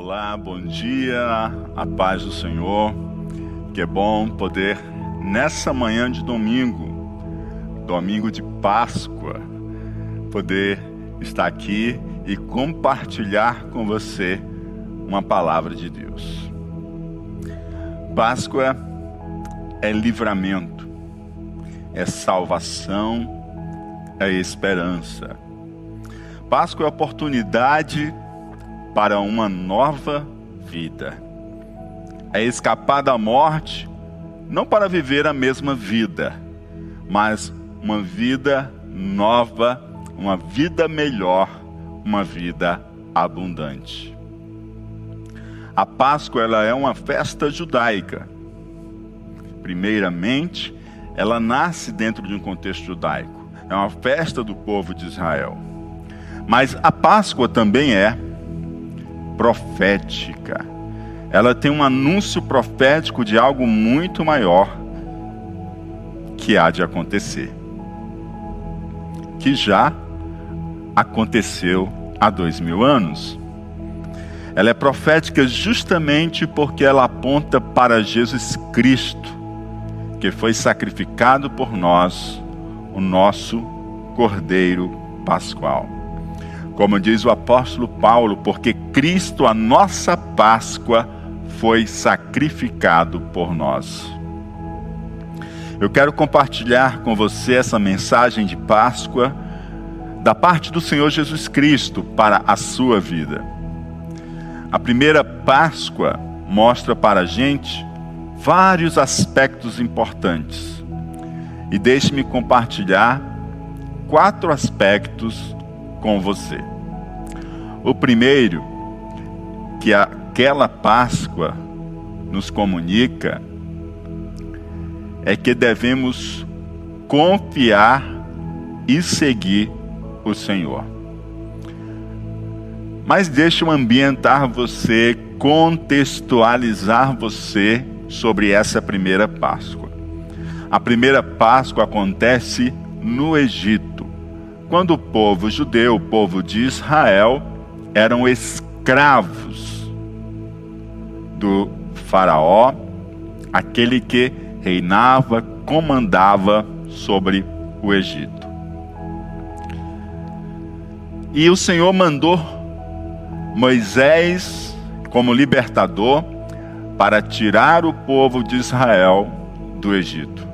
Olá, bom dia, a paz do Senhor. Que é bom poder nessa manhã de domingo, domingo de Páscoa, poder estar aqui e compartilhar com você uma palavra de Deus. Páscoa é livramento, é salvação, é esperança. Páscoa é oportunidade para uma nova vida. É escapar da morte, não para viver a mesma vida, mas uma vida nova, uma vida melhor, uma vida abundante. A Páscoa ela é uma festa judaica. Primeiramente, ela nasce dentro de um contexto judaico. É uma festa do povo de Israel. Mas a Páscoa também é profética. Ela tem um anúncio profético de algo muito maior que há de acontecer. Que já aconteceu há dois mil anos. Ela é profética justamente porque ela aponta para Jesus Cristo, que foi sacrificado por nós, o nosso Cordeiro Pascual. Como diz o apóstolo Paulo, porque Cristo, a nossa Páscoa, foi sacrificado por nós. Eu quero compartilhar com você essa mensagem de Páscoa da parte do Senhor Jesus Cristo para a sua vida. A primeira Páscoa mostra para a gente vários aspectos importantes. E deixe-me compartilhar quatro aspectos com você. O primeiro, que aquela Páscoa nos comunica, é que devemos confiar e seguir o Senhor. Mas deixa eu ambientar você, contextualizar você sobre essa primeira Páscoa. A primeira Páscoa acontece no Egito quando o povo judeu, o povo de Israel, eram escravos do Faraó, aquele que reinava, comandava sobre o Egito. E o Senhor mandou Moisés como libertador para tirar o povo de Israel do Egito.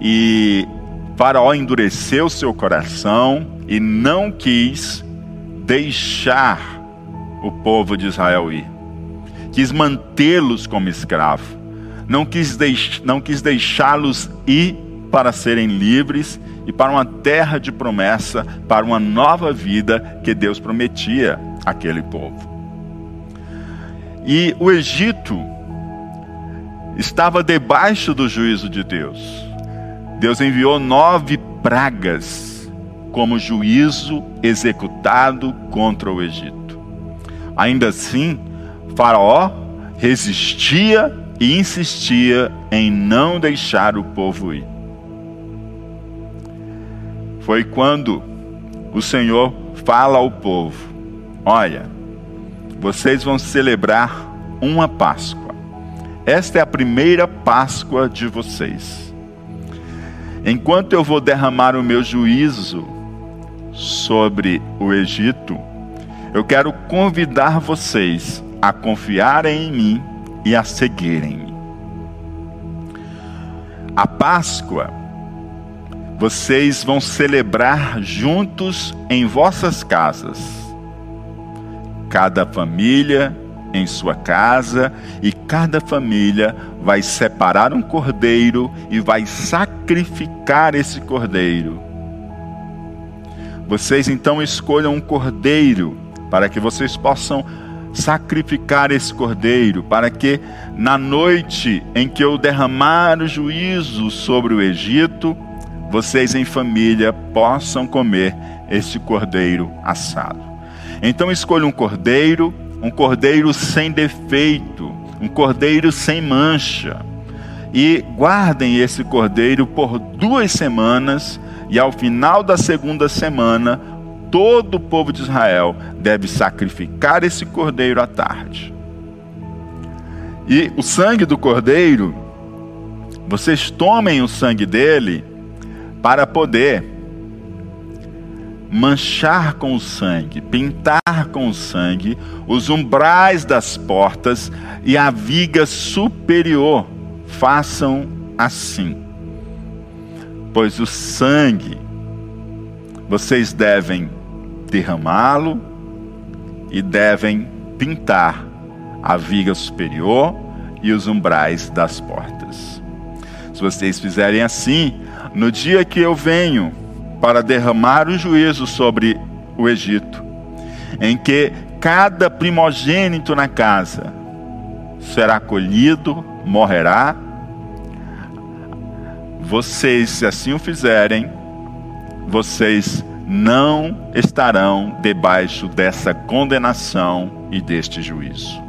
E Faraó endureceu seu coração e não quis deixar o povo de Israel ir. Quis mantê-los como escravo. Não quis, deix não quis deixá-los ir para serem livres e para uma terra de promessa, para uma nova vida que Deus prometia àquele povo. E o Egito estava debaixo do juízo de Deus. Deus enviou nove pragas como juízo executado contra o Egito. Ainda assim, Faraó resistia e insistia em não deixar o povo ir. Foi quando o Senhor fala ao povo: Olha, vocês vão celebrar uma Páscoa. Esta é a primeira Páscoa de vocês. Enquanto eu vou derramar o meu juízo sobre o Egito, eu quero convidar vocês a confiarem em mim e a seguirem-me. A Páscoa vocês vão celebrar juntos em vossas casas. Cada família em sua casa e cada família vai separar um cordeiro e vai sacrificar esse cordeiro. Vocês então escolham um cordeiro para que vocês possam sacrificar esse cordeiro, para que na noite em que eu derramar o juízo sobre o Egito, vocês em família possam comer esse cordeiro assado. Então escolha um cordeiro um cordeiro sem defeito, um cordeiro sem mancha. E guardem esse cordeiro por duas semanas, e ao final da segunda semana, todo o povo de Israel deve sacrificar esse cordeiro à tarde. E o sangue do cordeiro, vocês tomem o sangue dele para poder manchar com o sangue, pintar com o sangue os umbrais das portas e a viga superior. Façam assim. Pois o sangue vocês devem derramá-lo e devem pintar a viga superior e os umbrais das portas. Se vocês fizerem assim, no dia que eu venho para derramar o juízo sobre o Egito, em que cada primogênito na casa será colhido, morrerá, vocês, se assim o fizerem, vocês não estarão debaixo dessa condenação e deste juízo.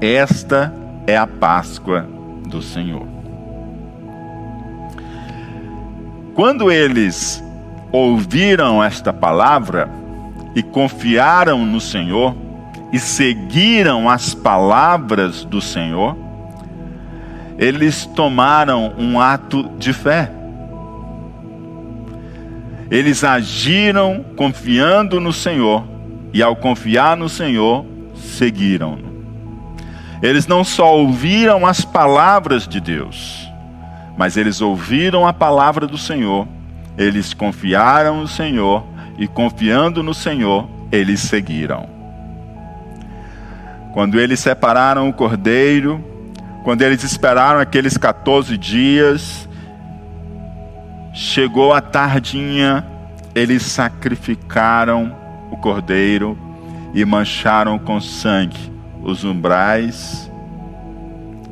Esta é a Páscoa do Senhor. Quando eles ouviram esta palavra e confiaram no Senhor e seguiram as palavras do Senhor, eles tomaram um ato de fé. Eles agiram confiando no Senhor, e ao confiar no Senhor, seguiram-no. Eles não só ouviram as palavras de Deus, mas eles ouviram a palavra do Senhor, eles confiaram no Senhor, e confiando no Senhor, eles seguiram. Quando eles separaram o cordeiro, quando eles esperaram aqueles 14 dias, Chegou a tardinha, eles sacrificaram o cordeiro e mancharam com sangue os umbrais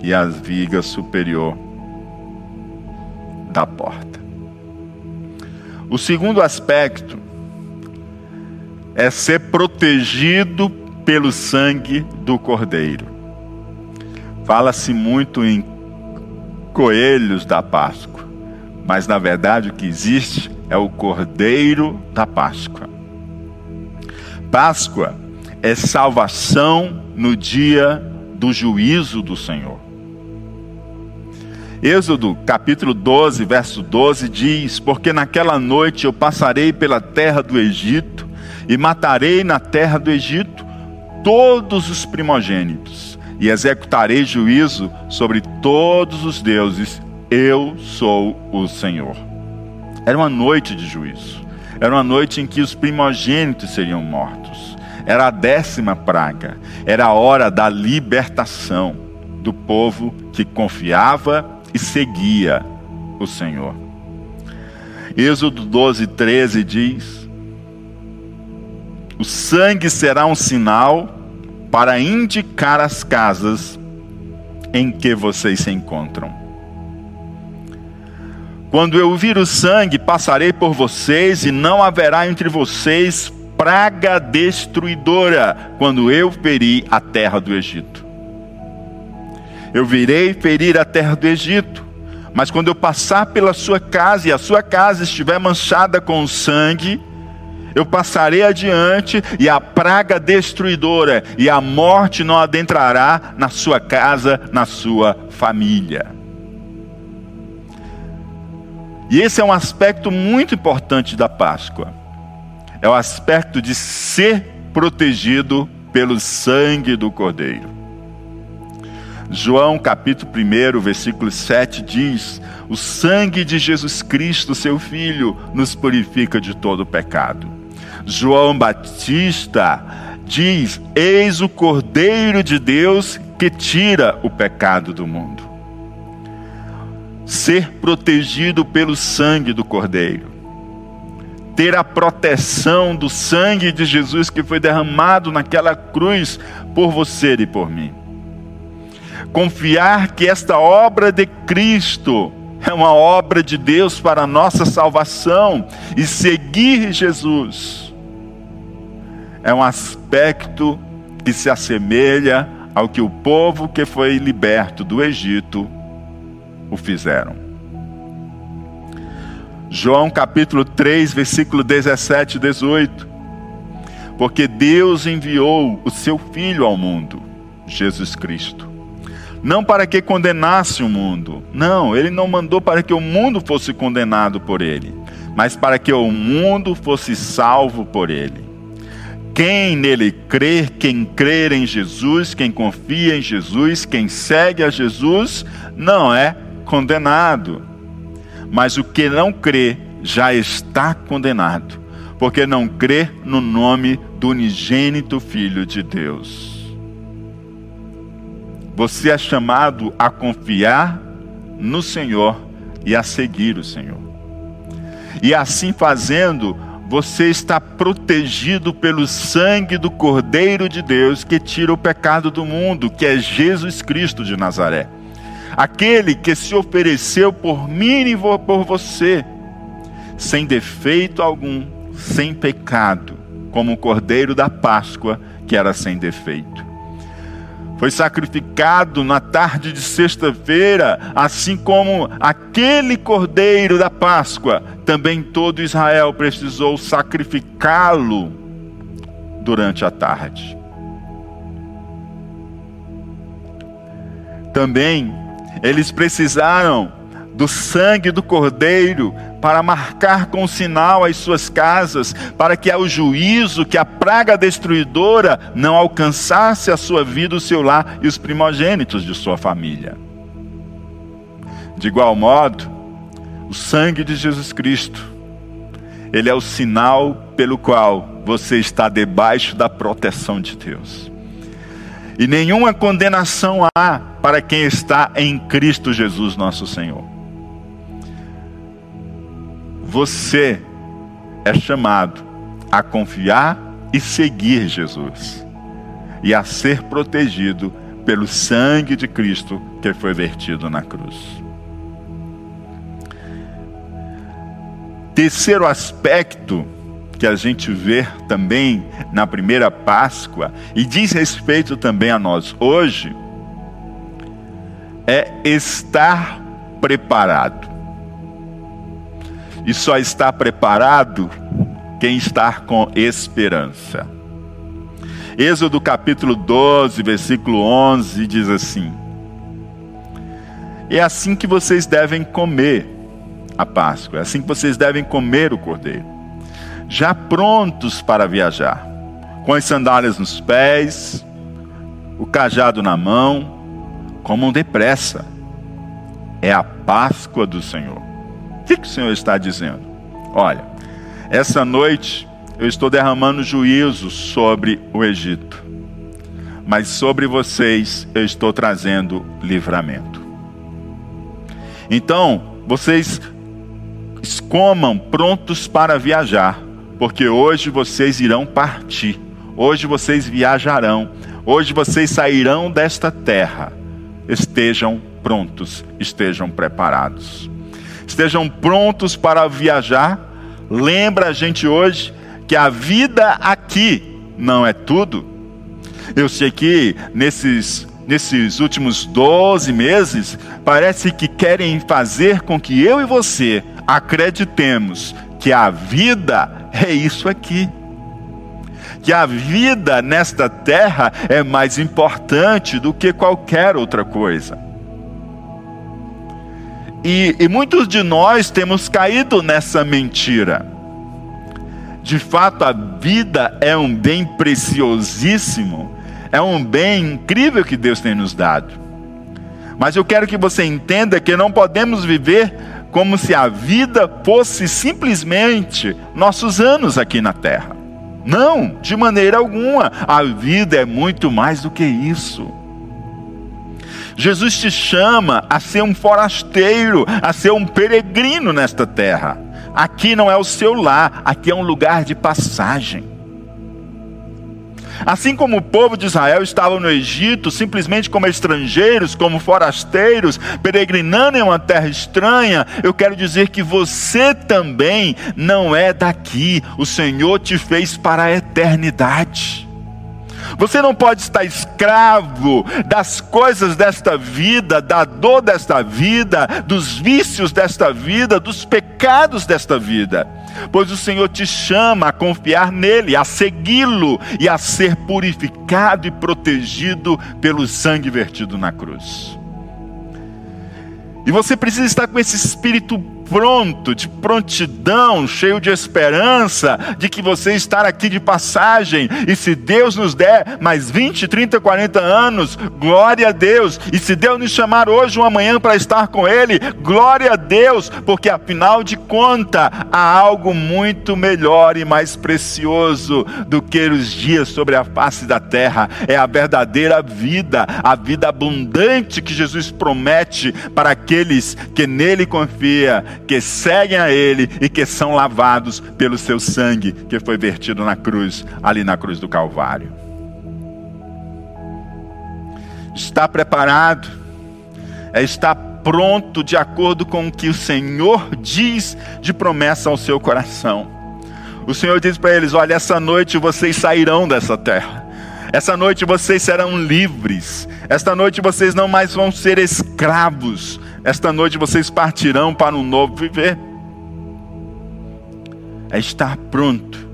e as vigas superior da porta. O segundo aspecto é ser protegido pelo sangue do cordeiro. Fala-se muito em coelhos da Páscoa mas na verdade o que existe é o Cordeiro da Páscoa. Páscoa é salvação no dia do juízo do Senhor. Êxodo capítulo 12, verso 12 diz: Porque naquela noite eu passarei pela terra do Egito e matarei na terra do Egito todos os primogênitos e executarei juízo sobre todos os deuses eu sou o Senhor. Era uma noite de juízo. Era uma noite em que os primogênitos seriam mortos. Era a décima praga. Era a hora da libertação do povo que confiava e seguia o Senhor. Êxodo 12, 13 diz: O sangue será um sinal para indicar as casas em que vocês se encontram. Quando eu vir o sangue, passarei por vocês, e não haverá entre vocês praga destruidora, quando eu ferir a terra do Egito. Eu virei ferir a terra do Egito, mas quando eu passar pela sua casa e a sua casa estiver manchada com sangue, eu passarei adiante e a praga destruidora e a morte não adentrará na sua casa, na sua família. E esse é um aspecto muito importante da Páscoa. É o aspecto de ser protegido pelo sangue do Cordeiro. João capítulo 1, versículo 7 diz: O sangue de Jesus Cristo, seu Filho, nos purifica de todo pecado. João Batista diz: Eis o Cordeiro de Deus que tira o pecado do mundo ser protegido pelo sangue do Cordeiro, ter a proteção do sangue de Jesus que foi derramado naquela cruz por você e por mim. Confiar que esta obra de Cristo é uma obra de Deus para a nossa salvação e seguir Jesus é um aspecto que se assemelha ao que o povo que foi liberto do Egito o fizeram. João capítulo 3, versículo 17 e 18. porque Deus enviou o seu Filho ao mundo, Jesus Cristo. Não para que condenasse o mundo, não, ele não mandou para que o mundo fosse condenado por ele, mas para que o mundo fosse salvo por ele. Quem nele crer, quem crer em Jesus, quem confia em Jesus, quem segue a Jesus, não é condenado. Mas o que não crê já está condenado, porque não crê no nome do unigênito Filho de Deus. Você é chamado a confiar no Senhor e a seguir o Senhor. E assim fazendo, você está protegido pelo sangue do Cordeiro de Deus que tira o pecado do mundo, que é Jesus Cristo de Nazaré. Aquele que se ofereceu por mim e por você, sem defeito algum, sem pecado, como o Cordeiro da Páscoa que era sem defeito foi sacrificado na tarde de sexta-feira, assim como aquele cordeiro da Páscoa, também todo Israel precisou sacrificá-lo durante a tarde. Também eles precisaram do sangue do cordeiro para marcar com sinal as suas casas, para que ao juízo, que a praga destruidora não alcançasse a sua vida, o seu lar e os primogênitos de sua família. De igual modo, o sangue de Jesus Cristo, ele é o sinal pelo qual você está debaixo da proteção de Deus. E nenhuma condenação há para quem está em Cristo Jesus, nosso Senhor. Você é chamado a confiar e seguir Jesus e a ser protegido pelo sangue de Cristo que foi vertido na cruz. Terceiro aspecto que a gente vê também na primeira Páscoa e diz respeito também a nós hoje é estar preparado. E só está preparado quem está com esperança. Êxodo capítulo 12, versículo 11 diz assim: É assim que vocês devem comer a Páscoa, é assim que vocês devem comer o cordeiro, já prontos para viajar, com as sandálias nos pés, o cajado na mão, comam depressa. É a Páscoa do Senhor. Que, que o Senhor está dizendo? Olha, essa noite eu estou derramando juízo sobre o Egito, mas sobre vocês eu estou trazendo livramento. Então, vocês comam prontos para viajar, porque hoje vocês irão partir, hoje vocês viajarão, hoje vocês sairão desta terra. Estejam prontos, estejam preparados estejam prontos para viajar. Lembra a gente hoje que a vida aqui não é tudo. Eu sei que nesses, nesses últimos 12 meses, parece que querem fazer com que eu e você acreditemos que a vida é isso aqui. Que a vida nesta terra é mais importante do que qualquer outra coisa. E, e muitos de nós temos caído nessa mentira. De fato, a vida é um bem preciosíssimo, é um bem incrível que Deus tem nos dado. Mas eu quero que você entenda que não podemos viver como se a vida fosse simplesmente nossos anos aqui na terra. Não, de maneira alguma. A vida é muito mais do que isso. Jesus te chama a ser um forasteiro, a ser um peregrino nesta terra. Aqui não é o seu lar, aqui é um lugar de passagem. Assim como o povo de Israel estava no Egito, simplesmente como estrangeiros, como forasteiros, peregrinando em uma terra estranha, eu quero dizer que você também não é daqui, o Senhor te fez para a eternidade. Você não pode estar escravo das coisas desta vida, da dor desta vida, dos vícios desta vida, dos pecados desta vida. pois o Senhor te chama a confiar nele, a segui-lo e a ser purificado e protegido pelo sangue vertido na cruz. E você precisa estar com esse espírito pronto, de prontidão, cheio de esperança de que você está aqui de passagem. E se Deus nos der mais 20, 30, 40 anos, glória a Deus. E se Deus nos chamar hoje ou amanhã para estar com Ele, glória a Deus, porque afinal de contas há algo muito melhor e mais precioso do que os dias sobre a face da terra. É a verdadeira vida, a vida abundante que Jesus promete para aqueles que nele confiam que seguem a Ele e que são lavados pelo seu sangue que foi vertido na cruz, ali na cruz do Calvário. Está preparado, é estar pronto de acordo com o que o Senhor diz de promessa ao seu coração. O Senhor diz para eles: Olha, essa noite vocês sairão dessa terra. Essa noite vocês serão livres. Esta noite vocês não mais vão ser escravos. Esta noite vocês partirão para um novo viver. É estar pronto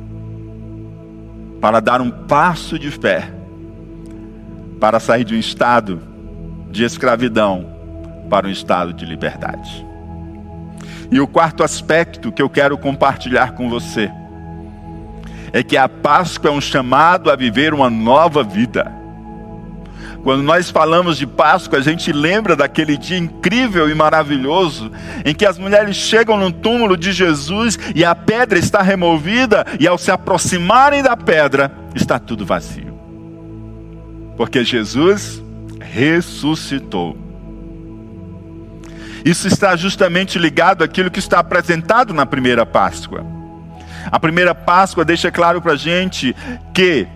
para dar um passo de fé, para sair de um estado de escravidão para um estado de liberdade. E o quarto aspecto que eu quero compartilhar com você é que a Páscoa é um chamado a viver uma nova vida. Quando nós falamos de Páscoa, a gente lembra daquele dia incrível e maravilhoso em que as mulheres chegam no túmulo de Jesus e a pedra está removida, e ao se aproximarem da pedra, está tudo vazio. Porque Jesus ressuscitou. Isso está justamente ligado àquilo que está apresentado na primeira Páscoa. A primeira Páscoa deixa claro para a gente que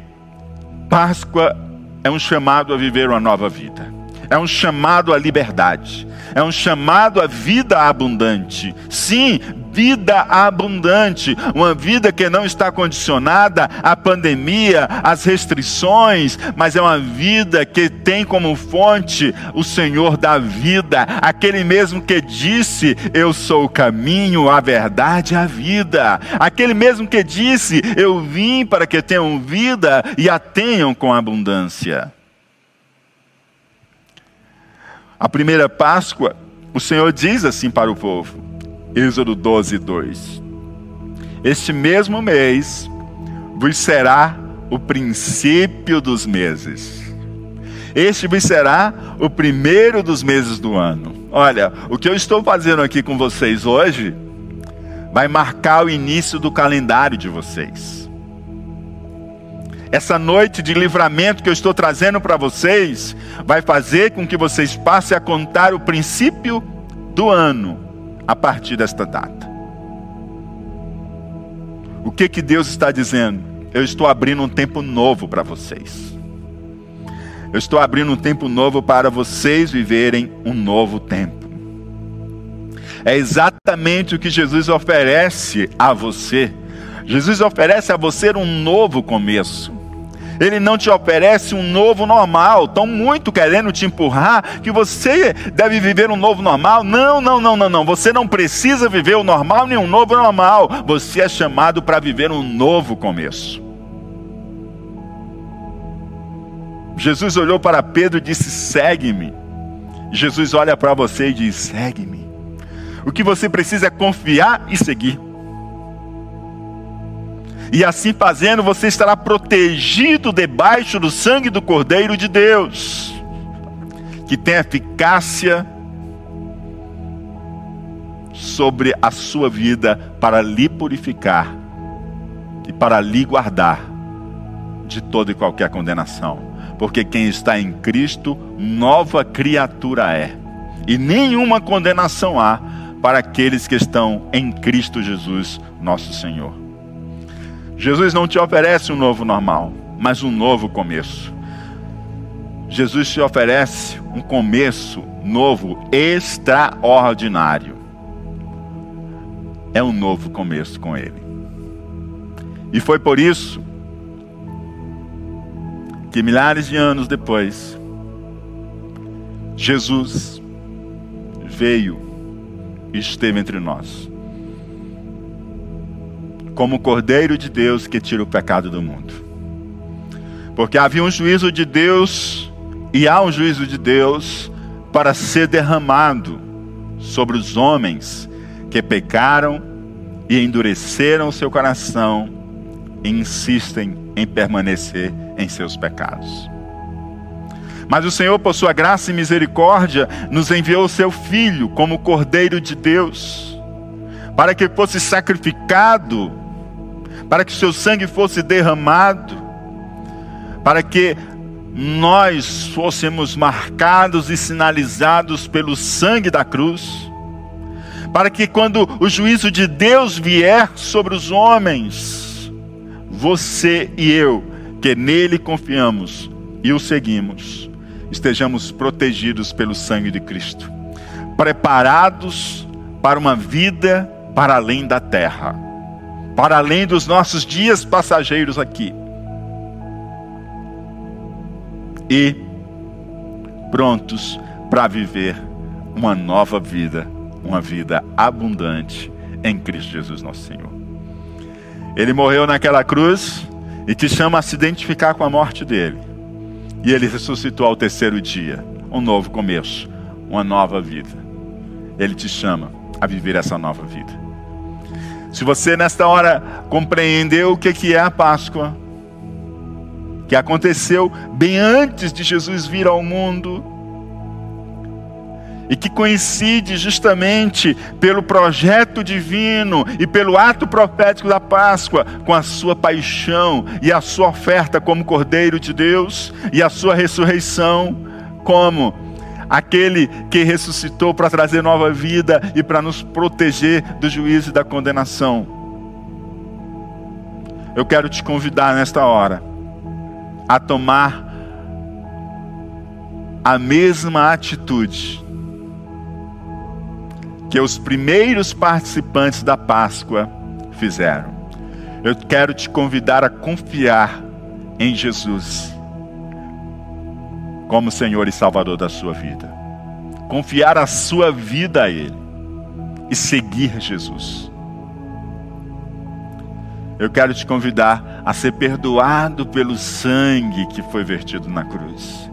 Páscoa é um chamado a viver uma nova vida, é um chamado à liberdade, é um chamado à vida abundante. Sim, vida abundante, uma vida que não está condicionada à pandemia, às restrições, mas é uma vida que tem como fonte o Senhor da vida, aquele mesmo que disse: Eu sou o caminho, a verdade e a vida, aquele mesmo que disse: Eu vim para que tenham vida e a tenham com abundância. A primeira Páscoa, o Senhor diz assim para o povo: Êxodo 12, 2. Este mesmo mês vos será o princípio dos meses. Este vos será o primeiro dos meses do ano. Olha, o que eu estou fazendo aqui com vocês hoje vai marcar o início do calendário de vocês. Essa noite de livramento que eu estou trazendo para vocês vai fazer com que vocês passem a contar o princípio do ano a partir desta data. O que que Deus está dizendo? Eu estou abrindo um tempo novo para vocês. Eu estou abrindo um tempo novo para vocês viverem um novo tempo. É exatamente o que Jesus oferece a você. Jesus oferece a você um novo começo. Ele não te oferece um novo normal. Estão muito querendo te empurrar que você deve viver um novo normal. Não, não, não, não, não. Você não precisa viver o normal nem um novo normal. Você é chamado para viver um novo começo. Jesus olhou para Pedro e disse: Segue-me. Jesus olha para você e diz: Segue-me. O que você precisa é confiar e seguir. E assim fazendo, você estará protegido debaixo do sangue do Cordeiro de Deus, que tem eficácia sobre a sua vida para lhe purificar e para lhe guardar de toda e qualquer condenação. Porque quem está em Cristo, nova criatura é, e nenhuma condenação há para aqueles que estão em Cristo Jesus, nosso Senhor. Jesus não te oferece um novo normal, mas um novo começo. Jesus te oferece um começo novo, extraordinário. É um novo começo com Ele. E foi por isso que milhares de anos depois, Jesus veio e esteve entre nós como o Cordeiro de Deus que tira o pecado do mundo. Porque havia um juízo de Deus e há um juízo de Deus para ser derramado sobre os homens que pecaram e endureceram seu coração e insistem em permanecer em seus pecados. Mas o Senhor, por sua graça e misericórdia, nos enviou o seu Filho como Cordeiro de Deus, para que fosse sacrificado, para que seu sangue fosse derramado, para que nós fôssemos marcados e sinalizados pelo sangue da cruz, para que quando o juízo de Deus vier sobre os homens, você e eu, que nele confiamos e o seguimos, estejamos protegidos pelo sangue de Cristo, preparados para uma vida para além da terra, para além dos nossos dias passageiros aqui. E prontos para viver uma nova vida, uma vida abundante em Cristo Jesus, nosso Senhor. Ele morreu naquela cruz e te chama a se identificar com a morte dele e ele ressuscitou ao terceiro dia. Um novo começo, uma nova vida. Ele te chama a viver essa nova vida. Se você nesta hora compreendeu o que é a Páscoa, que aconteceu bem antes de Jesus vir ao mundo, e que coincide justamente pelo projeto divino e pelo ato profético da Páscoa com a sua paixão e a sua oferta como Cordeiro de Deus e a sua ressurreição como aquele que ressuscitou para trazer nova vida e para nos proteger do juízo e da condenação. Eu quero te convidar nesta hora a tomar a mesma atitude que os primeiros participantes da Páscoa fizeram. Eu quero te convidar a confiar em Jesus como Senhor e Salvador da sua vida. Confiar a sua vida a Ele e seguir Jesus. Eu quero te convidar a ser perdoado pelo sangue que foi vertido na cruz.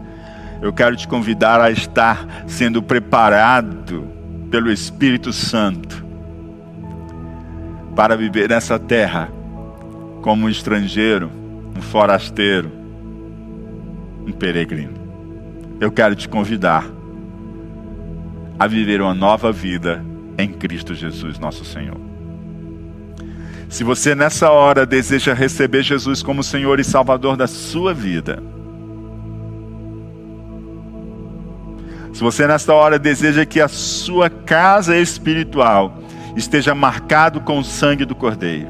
Eu quero te convidar a estar sendo preparado pelo Espírito Santo para viver nessa terra como um estrangeiro, um forasteiro, um peregrino. Eu quero te convidar a viver uma nova vida em Cristo Jesus, nosso Senhor. Se você nessa hora deseja receber Jesus como Senhor e Salvador da sua vida, Se você nesta hora deseja que a sua casa espiritual esteja marcado com o sangue do Cordeiro,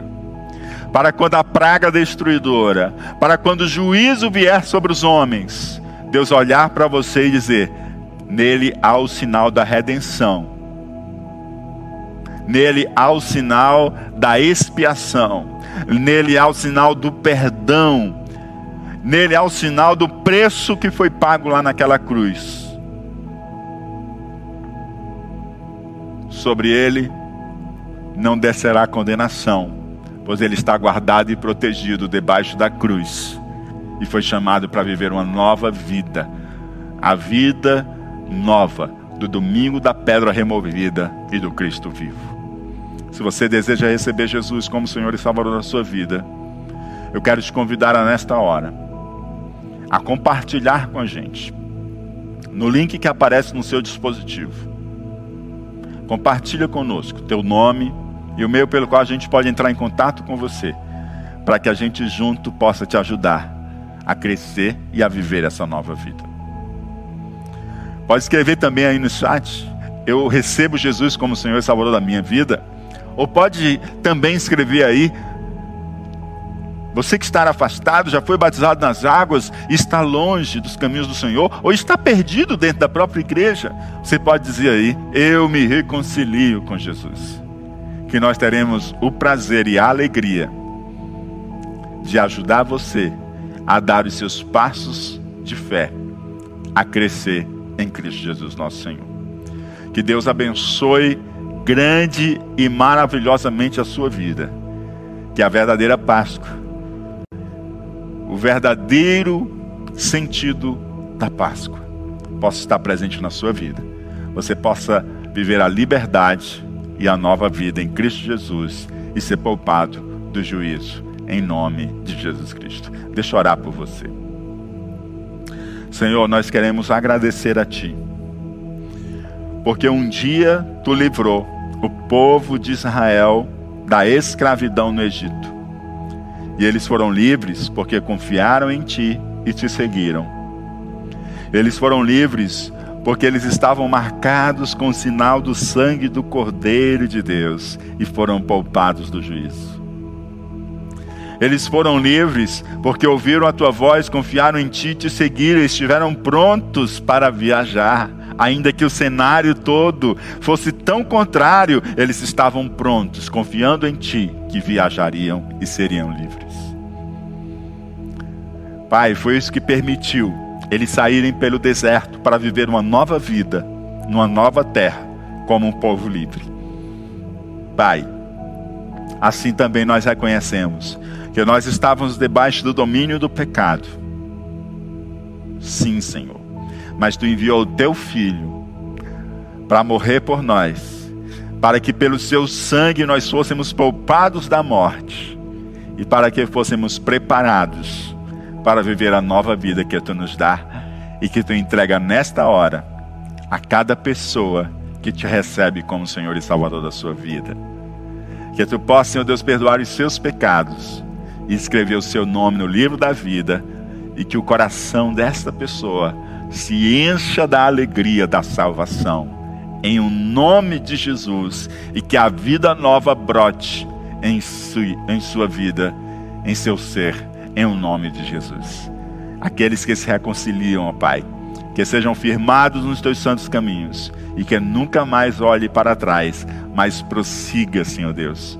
para quando a praga destruidora, para quando o juízo vier sobre os homens, Deus olhar para você e dizer: nele há o sinal da redenção, nele há o sinal da expiação, nele há o sinal do perdão, nele há o sinal do preço que foi pago lá naquela cruz. sobre ele não descerá condenação, pois ele está guardado e protegido debaixo da cruz e foi chamado para viver uma nova vida, a vida nova do domingo da pedra removida e do Cristo vivo. Se você deseja receber Jesus como Senhor e Salvador da sua vida, eu quero te convidar a nesta hora a compartilhar com a gente no link que aparece no seu dispositivo Compartilha conosco teu nome e o meio pelo qual a gente pode entrar em contato com você, para que a gente junto possa te ajudar a crescer e a viver essa nova vida. Pode escrever também aí no chat. Eu recebo Jesus como Senhor e Salvador da minha vida. Ou pode também escrever aí você que está afastado, já foi batizado nas águas, está longe dos caminhos do Senhor, ou está perdido dentro da própria igreja, você pode dizer aí: Eu me reconcilio com Jesus. Que nós teremos o prazer e a alegria de ajudar você a dar os seus passos de fé, a crescer em Cristo Jesus, nosso Senhor. Que Deus abençoe grande e maravilhosamente a sua vida que a verdadeira Páscoa, o verdadeiro sentido da Páscoa, possa estar presente na sua vida. Você possa viver a liberdade e a nova vida em Cristo Jesus e ser poupado do juízo, em nome de Jesus Cristo. Deixa eu orar por você. Senhor, nós queremos agradecer a Ti, porque um dia Tu livrou o povo de Israel da escravidão no Egito. E eles foram livres porque confiaram em Ti e Te seguiram. Eles foram livres porque eles estavam marcados com o sinal do sangue do Cordeiro de Deus e foram poupados do juízo. Eles foram livres porque ouviram a tua voz, confiaram em ti, te seguiram estiveram prontos para viajar. Ainda que o cenário todo fosse tão contrário, eles estavam prontos, confiando em ti, que viajariam e seriam livres. Pai, foi isso que permitiu eles saírem pelo deserto para viver uma nova vida, numa nova terra, como um povo livre. Pai, assim também nós reconhecemos que nós estávamos debaixo do domínio do pecado. Sim, Senhor. Mas tu enviou o teu filho para morrer por nós, para que pelo seu sangue nós fôssemos poupados da morte e para que fôssemos preparados para viver a nova vida que tu nos dá e que tu entrega nesta hora a cada pessoa que te recebe como Senhor e Salvador da sua vida. Que tu possa, Senhor Deus, perdoar os seus pecados e escrever o seu nome no livro da vida e que o coração desta pessoa se encha da alegria da salvação. Em o um nome de Jesus e que a vida nova brote em, em sua vida, em seu ser em o nome de Jesus. Aqueles que se reconciliam, ó Pai, que sejam firmados nos teus santos caminhos e que nunca mais olhe para trás, mas prossiga, Senhor Deus.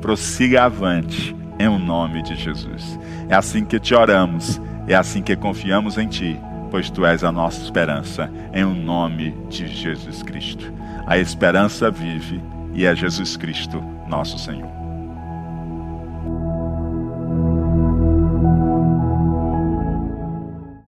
Prossiga avante em o nome de Jesus. É assim que te oramos, é assim que confiamos em ti, pois tu és a nossa esperança, em o nome de Jesus Cristo. A esperança vive e é Jesus Cristo, nosso Senhor.